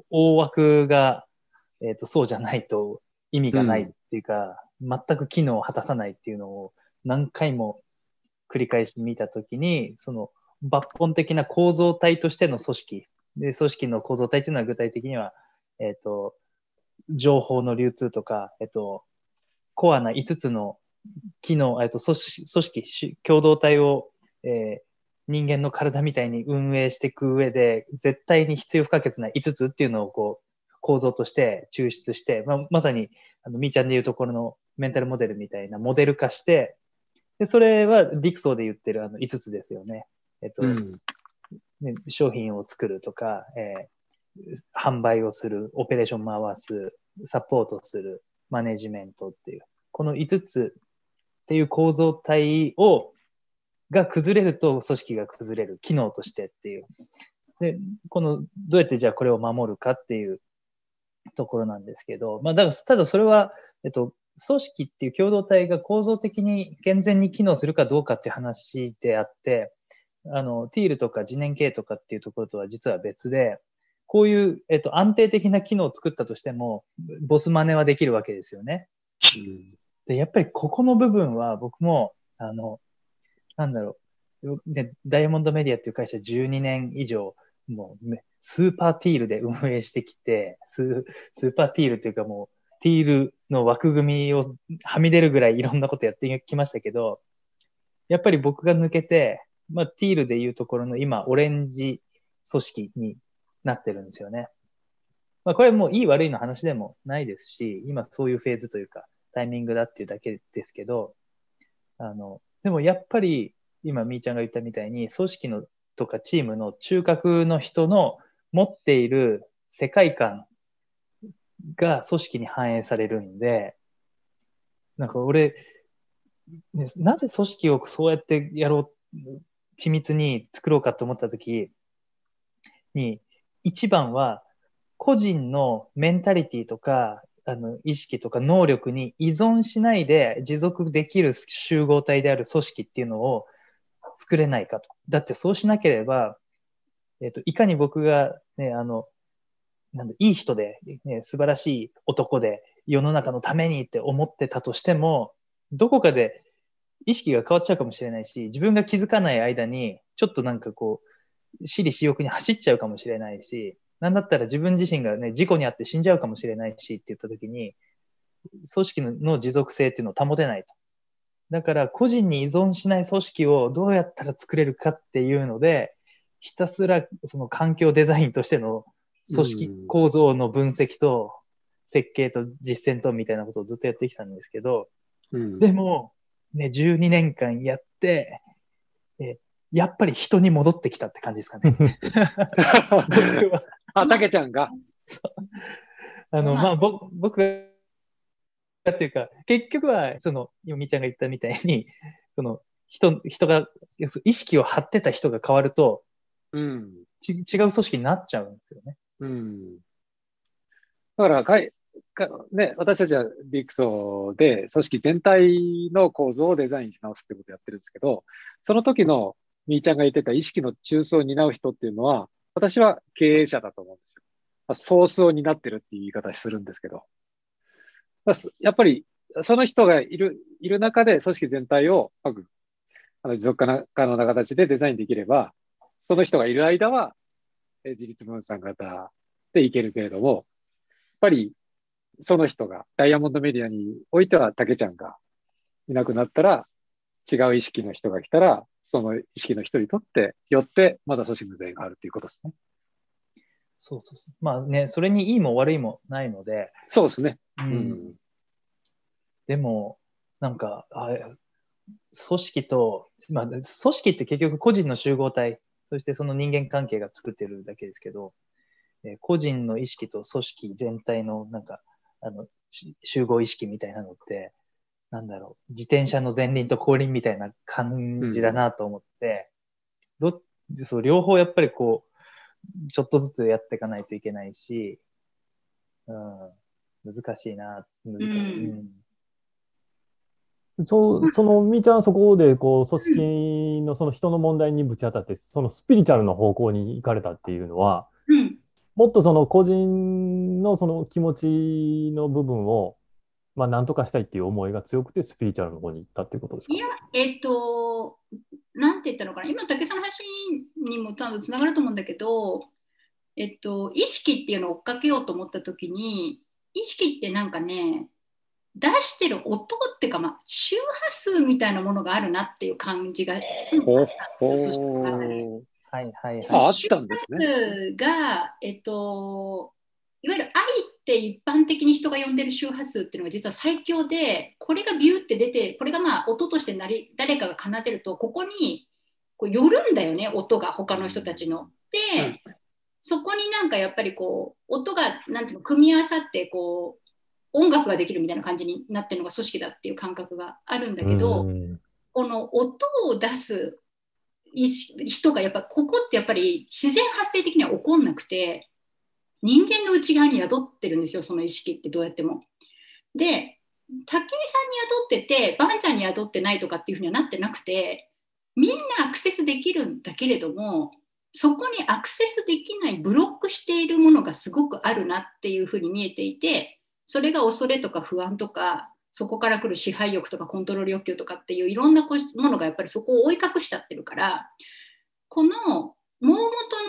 Speaker 3: 大枠が、えっ、と、そうじゃないと意味がないっていうか、全く機能を果たさないっていうのを何回も繰り返し見たときに、その抜本的な構造体としての組織。で、組織の構造体っていうのは具体的には、えっ、と、情報の流通とか、えっ、と、コアな5つの機能、えっと、組織、組織共同体を、え人間の体みたいに運営していく上で、絶対に必要不可欠な5つっていうのをこう、構造として抽出して、まあ、まさに、あの、みーちゃんでいうところのメンタルモデルみたいなモデル化して、で、それはディクソーで言ってるあの5つですよね。えっと、
Speaker 1: うん
Speaker 3: ね、商品を作るとか、えー販売をする、オペレーション回す、サポートする、マネジメントっていう、この5つっていう構造体を、が崩れると組織が崩れる、機能としてっていう。で、この、どうやってじゃあこれを守るかっていうところなんですけど、まあ、だから、ただそれは、えっと、組織っていう共同体が構造的に健全に機能するかどうかっていう話であって、あの、ティールとか次年系とかっていうところとは実は別で、こういう、えっと、安定的な機能を作ったとしても、ボス真似はできるわけですよね。で、やっぱりここの部分は僕も、あの、なんだろう、でダイヤモンドメディアっていう会社12年以上、もうめ、スーパーティールで運営してきて、ススーパーティールっていうかもう、ティールの枠組みをはみ出るぐらいいろんなことやってきましたけど、やっぱり僕が抜けて、まあ、ティールでいうところの今、オレンジ組織になってるんですよね。まあ、これもういい悪いの話でもないですし、今そういうフェーズというか、タイミングだっていうだけですけど、あの、でもやっぱり、今、みーちゃんが言ったみたいに、組織のとかチームの中核の人の持っている世界観が組織に反映されるんで、なんか俺、ねなぜ組織をそうやってやろう、緻密に作ろうかと思ったときに、一番は個人のメンタリティとか、あの、意識とか能力に依存しないで持続できる集合体である組織っていうのを作れないかと。だってそうしなければ、えっ、と、いかに僕がね、あの、なん、いい人で、ね、素晴らしい男で、世の中のためにって思ってたとしても、どこかで意識が変わっちゃうかもしれないし、自分が気づかない間に、ちょっとなんかこう、私利私欲に走っちゃうかもしれないし、なんだったら自分自身がね、事故にあって死んじゃうかもしれないしって言った時に、組織の持続性っていうのを保てないと。だから個人に依存しない組織をどうやったら作れるかっていうので、ひたすらその環境デザインとしての組織構造の分析と設計と実践とみたいなことをずっとやってきたんですけど、
Speaker 1: うん
Speaker 3: でも、ね、12年間やって、えやっぱり人に戻ってきたって感じですかね。僕は。
Speaker 1: あ、たけちゃんが？
Speaker 3: あの、
Speaker 2: はい
Speaker 3: まあ、ぼ僕が、っていうか、結局は、その、今みーちゃんが言ったみたいに、その、人、人が、意識を張ってた人が変わると、
Speaker 1: うん。
Speaker 3: ち違う組織になっちゃうんですよね。
Speaker 1: うん。だからかい、かね、私たちはディクソで組織全体の構造をデザインし直すってことをやってるんですけど、その時のみーちゃんが言ってた意識の中枢を担う人っていうのは、私は経営者だと思うんですよ。まあソースを担ってるっていう言い方するんですけど。やっぱり、その人がいる、いる中で組織全体をうまく、あの持続可能な形でデザインできれば、その人がいる間は、自立分散型でいけるけれども、やっぱり、その人が、ダイヤモンドメディアにおいては、竹ちゃんがいなくなったら、違う意識の人が来たら、その意識の人にとって、よって、まだ組織の全員があるっていうことですね。
Speaker 3: そうそうそう。まあね、それにいいも悪いもないので、
Speaker 1: そうですね。
Speaker 3: う
Speaker 1: うんん。
Speaker 3: でも、なんか、あ組織と、まあ、組織って結局個人の集合体、そしてその人間関係が作ってるだけですけど、えー個人の意識と組織全体のなんか、あの、し集合意識みたいなのって、なんだろう、自転車の前輪と後輪みたいな感じだなと思って、どっそう、両方やっぱりこう、ちょっとずつやっていかないといけないし、うん、難しいな、難しい。
Speaker 2: うん
Speaker 3: うん
Speaker 4: そう、そのみーちゃんはそこで、こう、組織のその人の問題にぶち当たって、そのスピリチュアルの方向に行かれたっていうのは、
Speaker 2: うん。
Speaker 4: もっとその個人のその気持ちの部分を、まあ、なんとかしたいっていう思いが強くて、スピリチュアルの方に行ったっていうことですか？
Speaker 2: いや、えっと、なんて言ったのかな、今、竹さんの話にも多分つながると思うんだけど、えっと、意識っていうのを追っかけようと思ったときに、意識ってなんかね、出してる音っていうか、まあ、周波数みたいなものがあるなっていう感じが常にあったんですよ、
Speaker 3: はいはい
Speaker 1: あ、あ
Speaker 3: はい。
Speaker 1: ったんですね。
Speaker 2: 周波数が、えっと、いわゆる愛って一般的に人が呼んでる周波数っていうのが実は最強で、これがビューって出て、これがまあ音としてなり誰かが奏でると、ここにこう寄るんだよね、音が他の人たちの。で、そこになんかやっぱりこう、音がなんていうの、組み合わさってこう、音楽ができるみたいな感じになってるのが組織だっていう感覚があるんだけど、
Speaker 4: うん
Speaker 2: この音を出す人がやっぱここってやっぱり自然発生的には起こんなくて人間の内側に宿ってるんですよその意識ってどうやっても。で武井さんに宿っててバンちゃんに宿ってないとかっていうふうにはなってなくてみんなアクセスできるんだけれどもそこにアクセスできないブロックしているものがすごくあるなっていうふうに見えていてそれが恐れとか不安とかそこから来る支配欲とかコントロール欲求とかっていういろんなものがやっぱりそこを追い隠しちゃってるからこの大元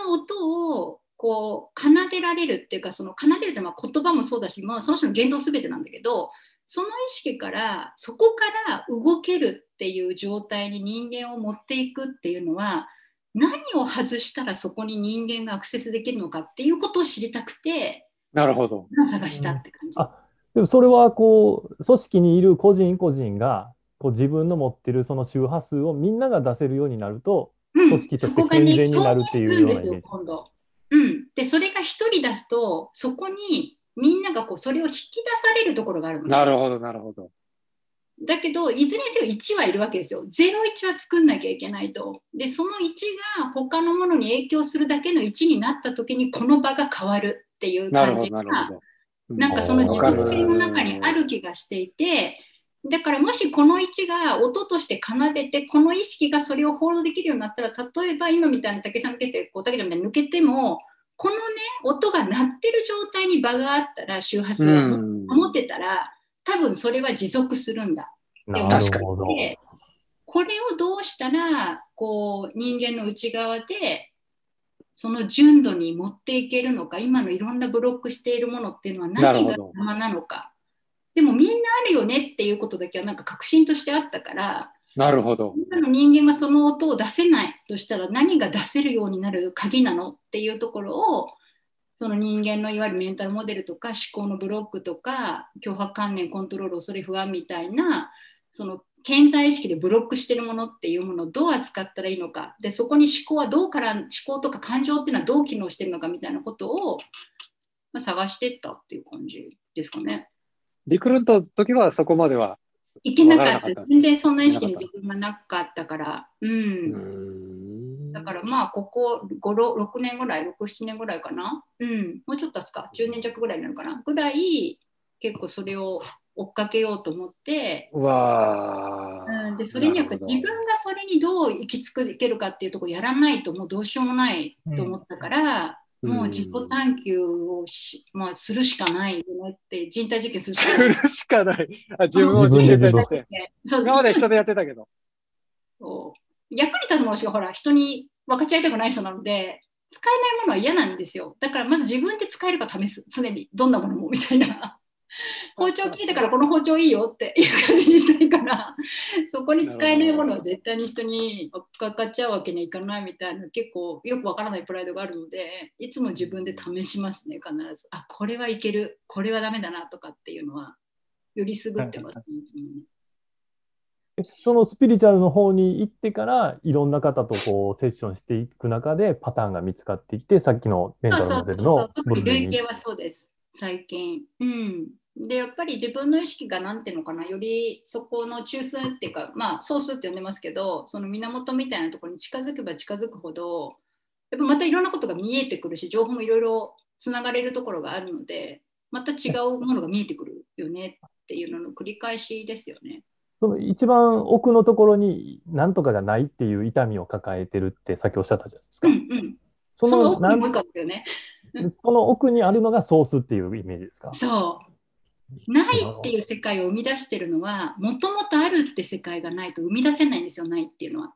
Speaker 2: の音をこう奏でられるっていうかその奏でるってまあ言葉もそうだし、まあ、その人の言動全てなんだけどその意識からそこから動けるっていう状態に人間を持っていくっていうのは何を外したらそこに人間がアクセスできるのかっていうことを知りたくて
Speaker 1: なるほど。
Speaker 2: 探したって感じ。
Speaker 4: あでもそれはこう、組織にいる個人個人が、こう自分の持ってるその周波数をみんなが出せるようになると、
Speaker 2: うん
Speaker 4: 組織として
Speaker 2: そこがね
Speaker 4: 健全になるっていうような
Speaker 2: 共鳴するんですよ
Speaker 4: イメージ
Speaker 2: 今度。うん、でそれが一人出すとそこにみんながこうそれを引き出されるところがあるのね
Speaker 1: なるほど、なるほど。
Speaker 2: だけどいずれにせよ1はいるわけですよ01は作んなきゃいけないとでその1が他のものに影響するだけの1になった時にこの場が変わるっていう感じが
Speaker 1: な
Speaker 2: んかその自
Speaker 1: わかる
Speaker 2: 覚性の中にある気がしていて、だからもしこの位置が音として奏でて、この意識がそれをホールドできるようになったら、例えば今みたいな竹さんのケースで、こう竹ちゃんみたいに抜けても、このね、音が鳴ってる状態に場があったら、周波数が
Speaker 1: うん
Speaker 2: 保てたら、多分それは持続するんだ。
Speaker 4: なる
Speaker 1: 確かに
Speaker 4: ほど。
Speaker 2: でこれをどうしたらこう人間の内側でその純度に持っていけるのか今のいろんなブロックしているものっていうのは何が
Speaker 1: なるほど
Speaker 2: 邪魔なのかでもみんなあるよねっていうことだけはなんか確信としてあったから
Speaker 1: なるほど。
Speaker 2: 今の人間がその音を出せないとしたら何が出せるようになる鍵なのっていうところをその人間のいわゆるメンタルモデルとか思考のブロックとか脅迫観念コントロール恐れ不安みたいなその潜在意識でブロックしてるものっていうものをどう扱ったらいいのかでそこに思考はどうから思考とか感情っていうのはどう機能してるのかみたいなことを、まあ、探していったっていう感じですかね。
Speaker 1: リクルートの時はそこまでは。
Speaker 2: いけなかった全然そんな意識の
Speaker 1: いけなか
Speaker 2: 自分がなかったから。うんだからまあここ5、6年ぐらい、6、7年ぐらいかな。うん、もうちょっと経つか、10年弱ぐらいになるかな？ぐらい、結構それを追っかけようと思って、
Speaker 1: う
Speaker 2: ん、でそれにやっぱ自分がそれにどう行き着けるかっていうところやらないともうどうしようもないと思ったから、
Speaker 1: うん。
Speaker 2: もう自己探求をし、まあ、するしかないよねって人体実験するしか
Speaker 1: す
Speaker 2: ない。
Speaker 1: るしかない。あ自分を
Speaker 4: 自
Speaker 1: 自
Speaker 4: 分で自分
Speaker 1: 分でして。
Speaker 2: そう。
Speaker 1: 今まで人でやってたけど。
Speaker 2: 役に立つものしかほら人に分かち合いたくない人なので使えないものは嫌なんですよ。だからまず自分で使えるか試す。常に。どんなものも。みたいな 包丁切れたからこの包丁いいよっていう感じにしたいから そこに使えないものは絶対に人に分かっちゃうわけにはいかないみたいな結構よくわからないプライドがあるのでいつも自分で試しますね必ず。あこれはいける。これはダメだなとかっていうのはよりすぐってますねいつもね。
Speaker 4: えそのスピリチュアルの方に行ってから、いろんな方とこうセッションしていく中でパターンが見つかってきて、さっきのメンタル
Speaker 2: そう
Speaker 4: モデルの
Speaker 2: そうそうそう。特に
Speaker 4: 部分に
Speaker 2: 累計はそうです最近うんでやっぱり自分の意識がなんていうのかなよりそこの中枢っていうかまあソースって呼んでますけどその源みたいなところに近づけば近づくほどやっぱまたいろんなことが見えてくるし情報もいろいろつながれるところがあるのでまた違うものが見えてくるよねっていうのの繰り返しですよね。
Speaker 4: その一番奥のところに何とかがないっていう痛みを抱えてるってさっきおっしゃったじゃないですか。
Speaker 2: うんうん、
Speaker 4: そ
Speaker 2: その奥にもう一個あるよね。
Speaker 4: その奥にあるのがソースっていうイメージですか？
Speaker 2: そう。ないっていう世界を生み出してるのは、もともとあるって世界がないと生み出せないんですよ、ないっていうのは。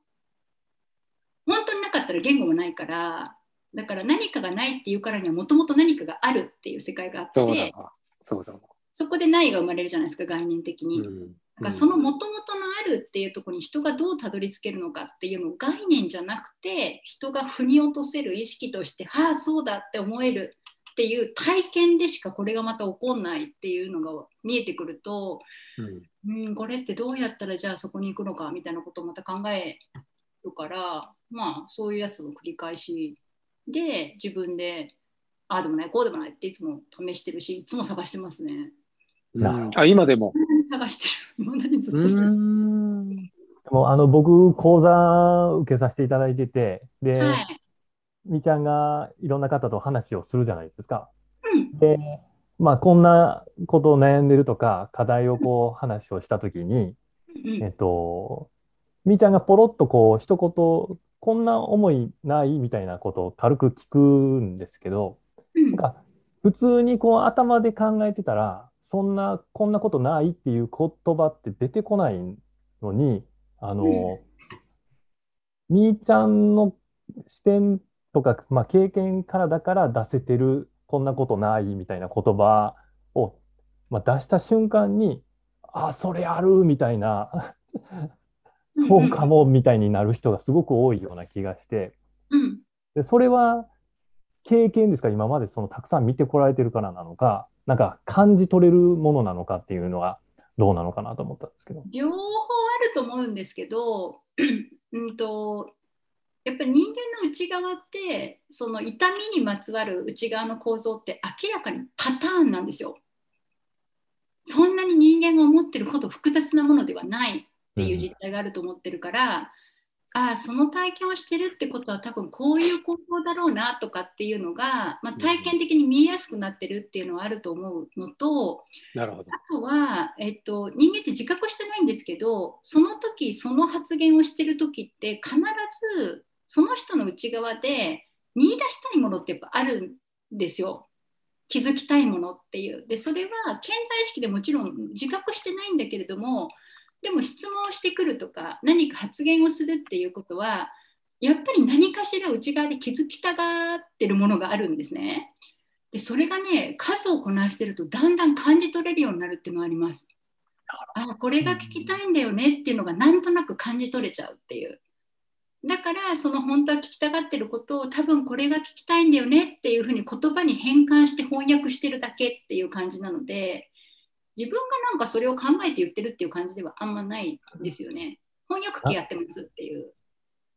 Speaker 2: 本当になかったら言語もないから、だから何かがないっていうからにはもともと何かがあるっていう世界があって、
Speaker 1: そうだわ。そうだわ。
Speaker 2: そこでないが生まれるじゃないですか、概念的に。
Speaker 1: うん。
Speaker 2: だからそのもともとのあるっていうところに人がどうたどり着けるのかっていうのを概念じゃなくて人が腑に落とせる意識としてああそうだって思えるっていう体験でしかこれがまた起こんないっていうのが見えてくると
Speaker 1: うん。
Speaker 2: うんこれってどうやったらじゃあそこに行くのかみたいなことをまた考えるからまあそういうやつの繰り返しで自分でああでもないこうでもないっていつも試してるしいつも探してますね。
Speaker 1: うんあ、今でも。
Speaker 2: 探してる。未 だにずっ
Speaker 1: う
Speaker 2: と
Speaker 4: あの僕、講座受けさせていただいてて、で、
Speaker 2: はい
Speaker 4: みーちゃんがいろんな方と話をするじゃないですか。
Speaker 2: うん。
Speaker 4: で、まあ、こんなことを悩んでるとか、課題をこう話をしたときに、
Speaker 2: うん
Speaker 4: えっと、みーちゃんがポロッとこう一言、こんな思いないみたいなことを軽く聞くんですけど、
Speaker 2: うん。
Speaker 4: なんか普通にこう頭で考えてたら、そんな、こんなことないっていう言葉って出てこないのに、あの、みーちゃんの視点とか、まあ、経験からだから出せてる、こんなことないみたいな言葉を、まあ、出した瞬間に、あ、それあるみたいな、そうかもみたいになる人がすごく多いような気がして、
Speaker 2: うん。
Speaker 4: で、それは経験ですか？今までそのたくさん見てこられてるからなのか、なんか感じ取れるものなのかっていうのはどうなのかなと思ったんですけど。
Speaker 2: 両方あると思うんですけど、うんとやっぱり人間の内側ってその痛みにまつわる内側の構造って明らかにパターンなんですよ。そんなに人間が思ってるほど複雑なものではないっていう実態があると思ってるから、ああその体験をしてるってことは多分こういう行動だろうなとかっていうのが、まあ、体験的に見えやすくなってるっていうのはあると思うのと、
Speaker 1: なるほど。
Speaker 2: あとは、えっと、人間って自覚してないんですけどその時その発言をしてる時って必ずその人の内側で見出したいものってやっぱあるんですよ。気づきたいものっていう。でそれは潜在意識でもちろん自覚してないんだけれどもでも質問をしてくるとか何か発言をするっていうことはやっぱり何かしら内側で気づきたがってるものがあるんですね。でそれがね数をこなしてるとだんだん感じ取れるようになるっていうのがあります。あこれが聞きたいんだよねっていうのがなんとなく感じ取れちゃうっていう。だからその本当は聞きたがってることを多分これが聞きたいんだよねっていうふうに言葉に変換して翻訳してるだけっていう感じなので自分がなんかそれを考えて言ってるっていう感じではあんまないですよね。翻訳機やってますっていう。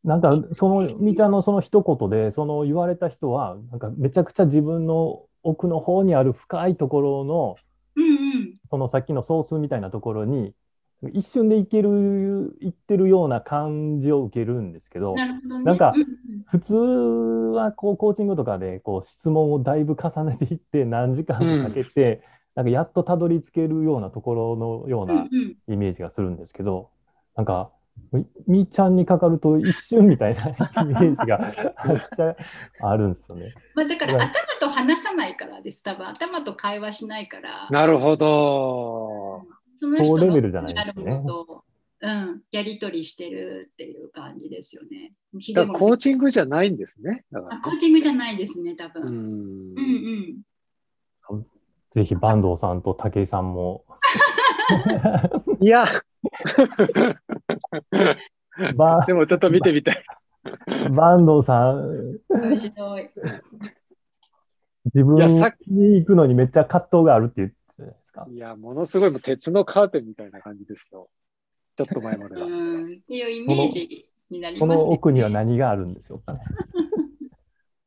Speaker 4: なんか、その、みーちゃんのその一言で、その言われた人は、なんかめちゃくちゃ自分の奥の方にある深いところの、
Speaker 2: うんうん。
Speaker 4: そのさっきのソースみたいなところに、一瞬でいける、いってるような感じを受けるんですけど、
Speaker 2: なるほどね。
Speaker 4: なんか普通はこうコーチングとかでこう質問をだいぶ重ねていって何時間もかけてなんかやっとたどり着けるようなところのよう
Speaker 2: うん
Speaker 4: な
Speaker 2: うん
Speaker 4: イメージがするんですけど、なんか、みみーちゃんにかかると一瞬みたいなイメージが めっちゃあるんですよね。
Speaker 2: まあ、だから
Speaker 4: はい
Speaker 2: 頭と話さないからです、多分頭と会話しないから、
Speaker 1: なるほど。
Speaker 2: その人
Speaker 4: 高レベ
Speaker 2: の
Speaker 4: ルじゃないですね
Speaker 2: あるものと、うん、やり取りしてるっていう感じですよね。ひ
Speaker 1: だコーチングじゃないんですね。だからね
Speaker 2: あコーチングじゃないですね、多分。
Speaker 1: う
Speaker 2: うん
Speaker 1: ん
Speaker 2: うん。
Speaker 4: ぜひ坂東さんと武井さんも、
Speaker 1: いや、
Speaker 4: ば
Speaker 1: でもちょっと見てみたい。
Speaker 4: 坂東さん、
Speaker 2: 面白い。
Speaker 4: 自分に行くのにめっちゃ葛藤があるって言ってたじゃないですか。
Speaker 1: いや、ものすごいもう鉄のカーテンみたいな感じですよ。ちょっと前までは。
Speaker 2: うん、っていうイメージになり
Speaker 4: こ
Speaker 2: ますよね。
Speaker 4: の奥には何があるんでしょうかね。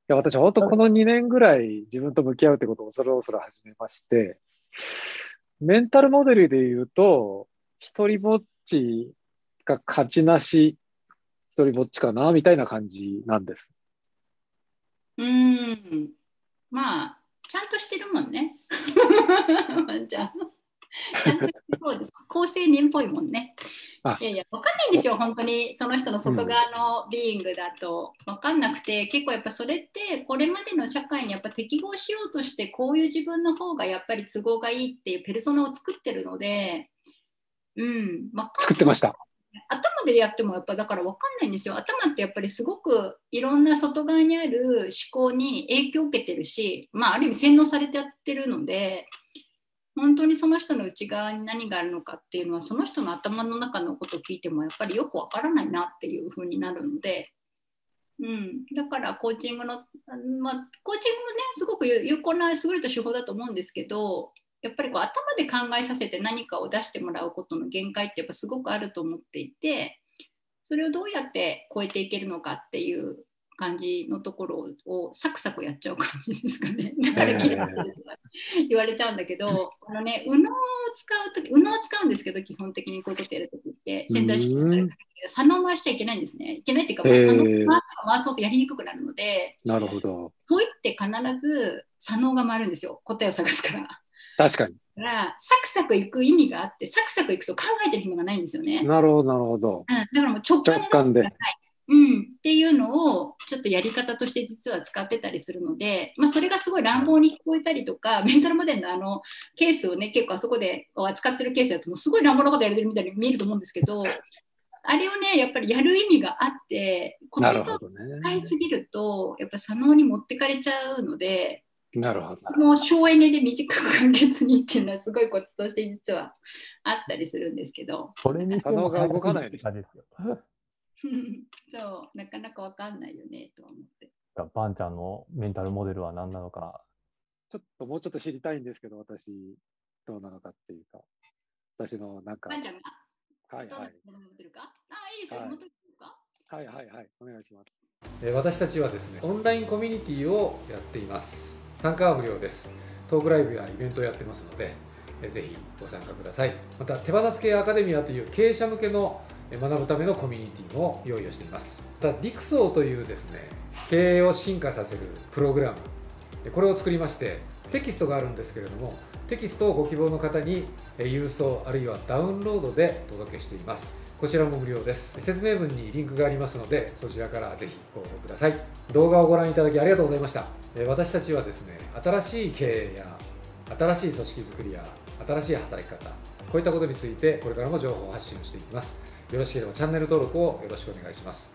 Speaker 1: いや、私、本当この2年ぐらい自分と向き合うってことを恐る恐る始めまして、メンタルモデルで言うと、一人ぼっちが勝ちなし、一人ぼっちかな、みたいな感じなんです。
Speaker 2: うん。まあ、ちゃんとしてるもんね。ワンちゃん。ちゃんとそうです。高青年っぽいもんね
Speaker 1: あ。
Speaker 2: いやいや、わかんないんですよ、本当に。その人の外側のビーイングだと。わかんなくて、結構やっぱそれって、これまでの社会にやっぱ適合しようとして、こういう自分の方がやっぱり都合がいいっていうペルソナを作ってるので、うん。わかん
Speaker 1: 作ってました。
Speaker 2: 頭でやってもやっぱだから分かんないんですよ頭ってやっぱりすごくいろんな外側にある思考に影響を受けてるしまあある意味洗脳されてやってるので本当にその人の内側に何があるのかっていうのはその人の頭の中のことを聞いてもやっぱりよく分からないなっていうふうになるので、うん、だからコーチングの、まあ、コーチングもねすごく有効な優れた手法だと思うんですけどやっぱりこう頭で考えさせて何かを出してもらうことの限界ってやっぱすごくあると思っていてそれをどうやって超えていけるのかっていう感じのところをサクサクやっちゃう感じですかね。だから嫌いって言われちゃうんだけど、このね、右脳を使うとき、右脳を使うんですけど、基本的にこういうことやるときって、潜在意識だったり
Speaker 1: うん
Speaker 2: 左脳回しちゃいけないんですね。いけないっていうか、
Speaker 1: へー
Speaker 2: 左脳回回そうとやりにくくなるので、
Speaker 1: なるほど。
Speaker 2: 問いって必ず左脳が回るんですよ。答えを探すから。
Speaker 1: 確かに。
Speaker 2: だから、サクサクいく意味があって、サクサクいくと考えてる暇がないんですよね。
Speaker 1: なるほど、なるほど。
Speaker 2: うん、だからもう直感
Speaker 1: 直感で
Speaker 2: うん、っていうのをちょっとやり方として実は使ってたりするので、まあ、それがすごい乱暴に聞こえたりとか、メンタルモデルのあのケースをね結構あそこで扱ってるケースだともうすごい乱暴なことやれてるみたいに見えると思うんですけどあれをねやっぱりやる意味があって言葉を
Speaker 1: なるほど
Speaker 2: 使い
Speaker 1: ね。
Speaker 2: すぎるとやっぱ左脳に持ってかれちゃうので
Speaker 1: なるほど。
Speaker 2: もう省エネで短く簡潔にっていうのはすごいコツとして実はあったりするんですけど。
Speaker 4: それにしても
Speaker 1: 可能が動かないです
Speaker 4: よ。
Speaker 2: そう、なかなかわかんないよねとは思って。
Speaker 4: バンちゃんのメンタルモデルは何なのか。
Speaker 1: ちょっともうちょっと知りたいんですけど、私、どうなのかっていうか、私のなんか、
Speaker 2: ワンちゃんが？
Speaker 1: はいは。
Speaker 2: ないものを持ってるか？あ、いいですよ、
Speaker 1: はい
Speaker 2: 持ってるか？
Speaker 1: はいはいはい。お願いします。
Speaker 5: えー私たちはですねオンラインコミュニティをやっています参加は無料ですトークライブやイベントをやってますので、えーぜひご参加くださいまた手放す系アカデミアという経営者向けのえー学ぶためのコミュニティも用意をしています。またディクソーというですね経営を進化させるプログラム。これを作りましてテキストがあるんですけれどもテキストをご希望の方に郵送あるいはダウンロードでお届けしています。こちらも無料です。説明文にリンクがありますのでそちらからぜひご応募ください。動画をご覧いただきありがとうございました。私たちはですね新しい経営や新しい組織づくりや新しい働き方こういったことについてこれからも情報を発信をしていきます。よろしければチャンネル登録をよろしくお願いします。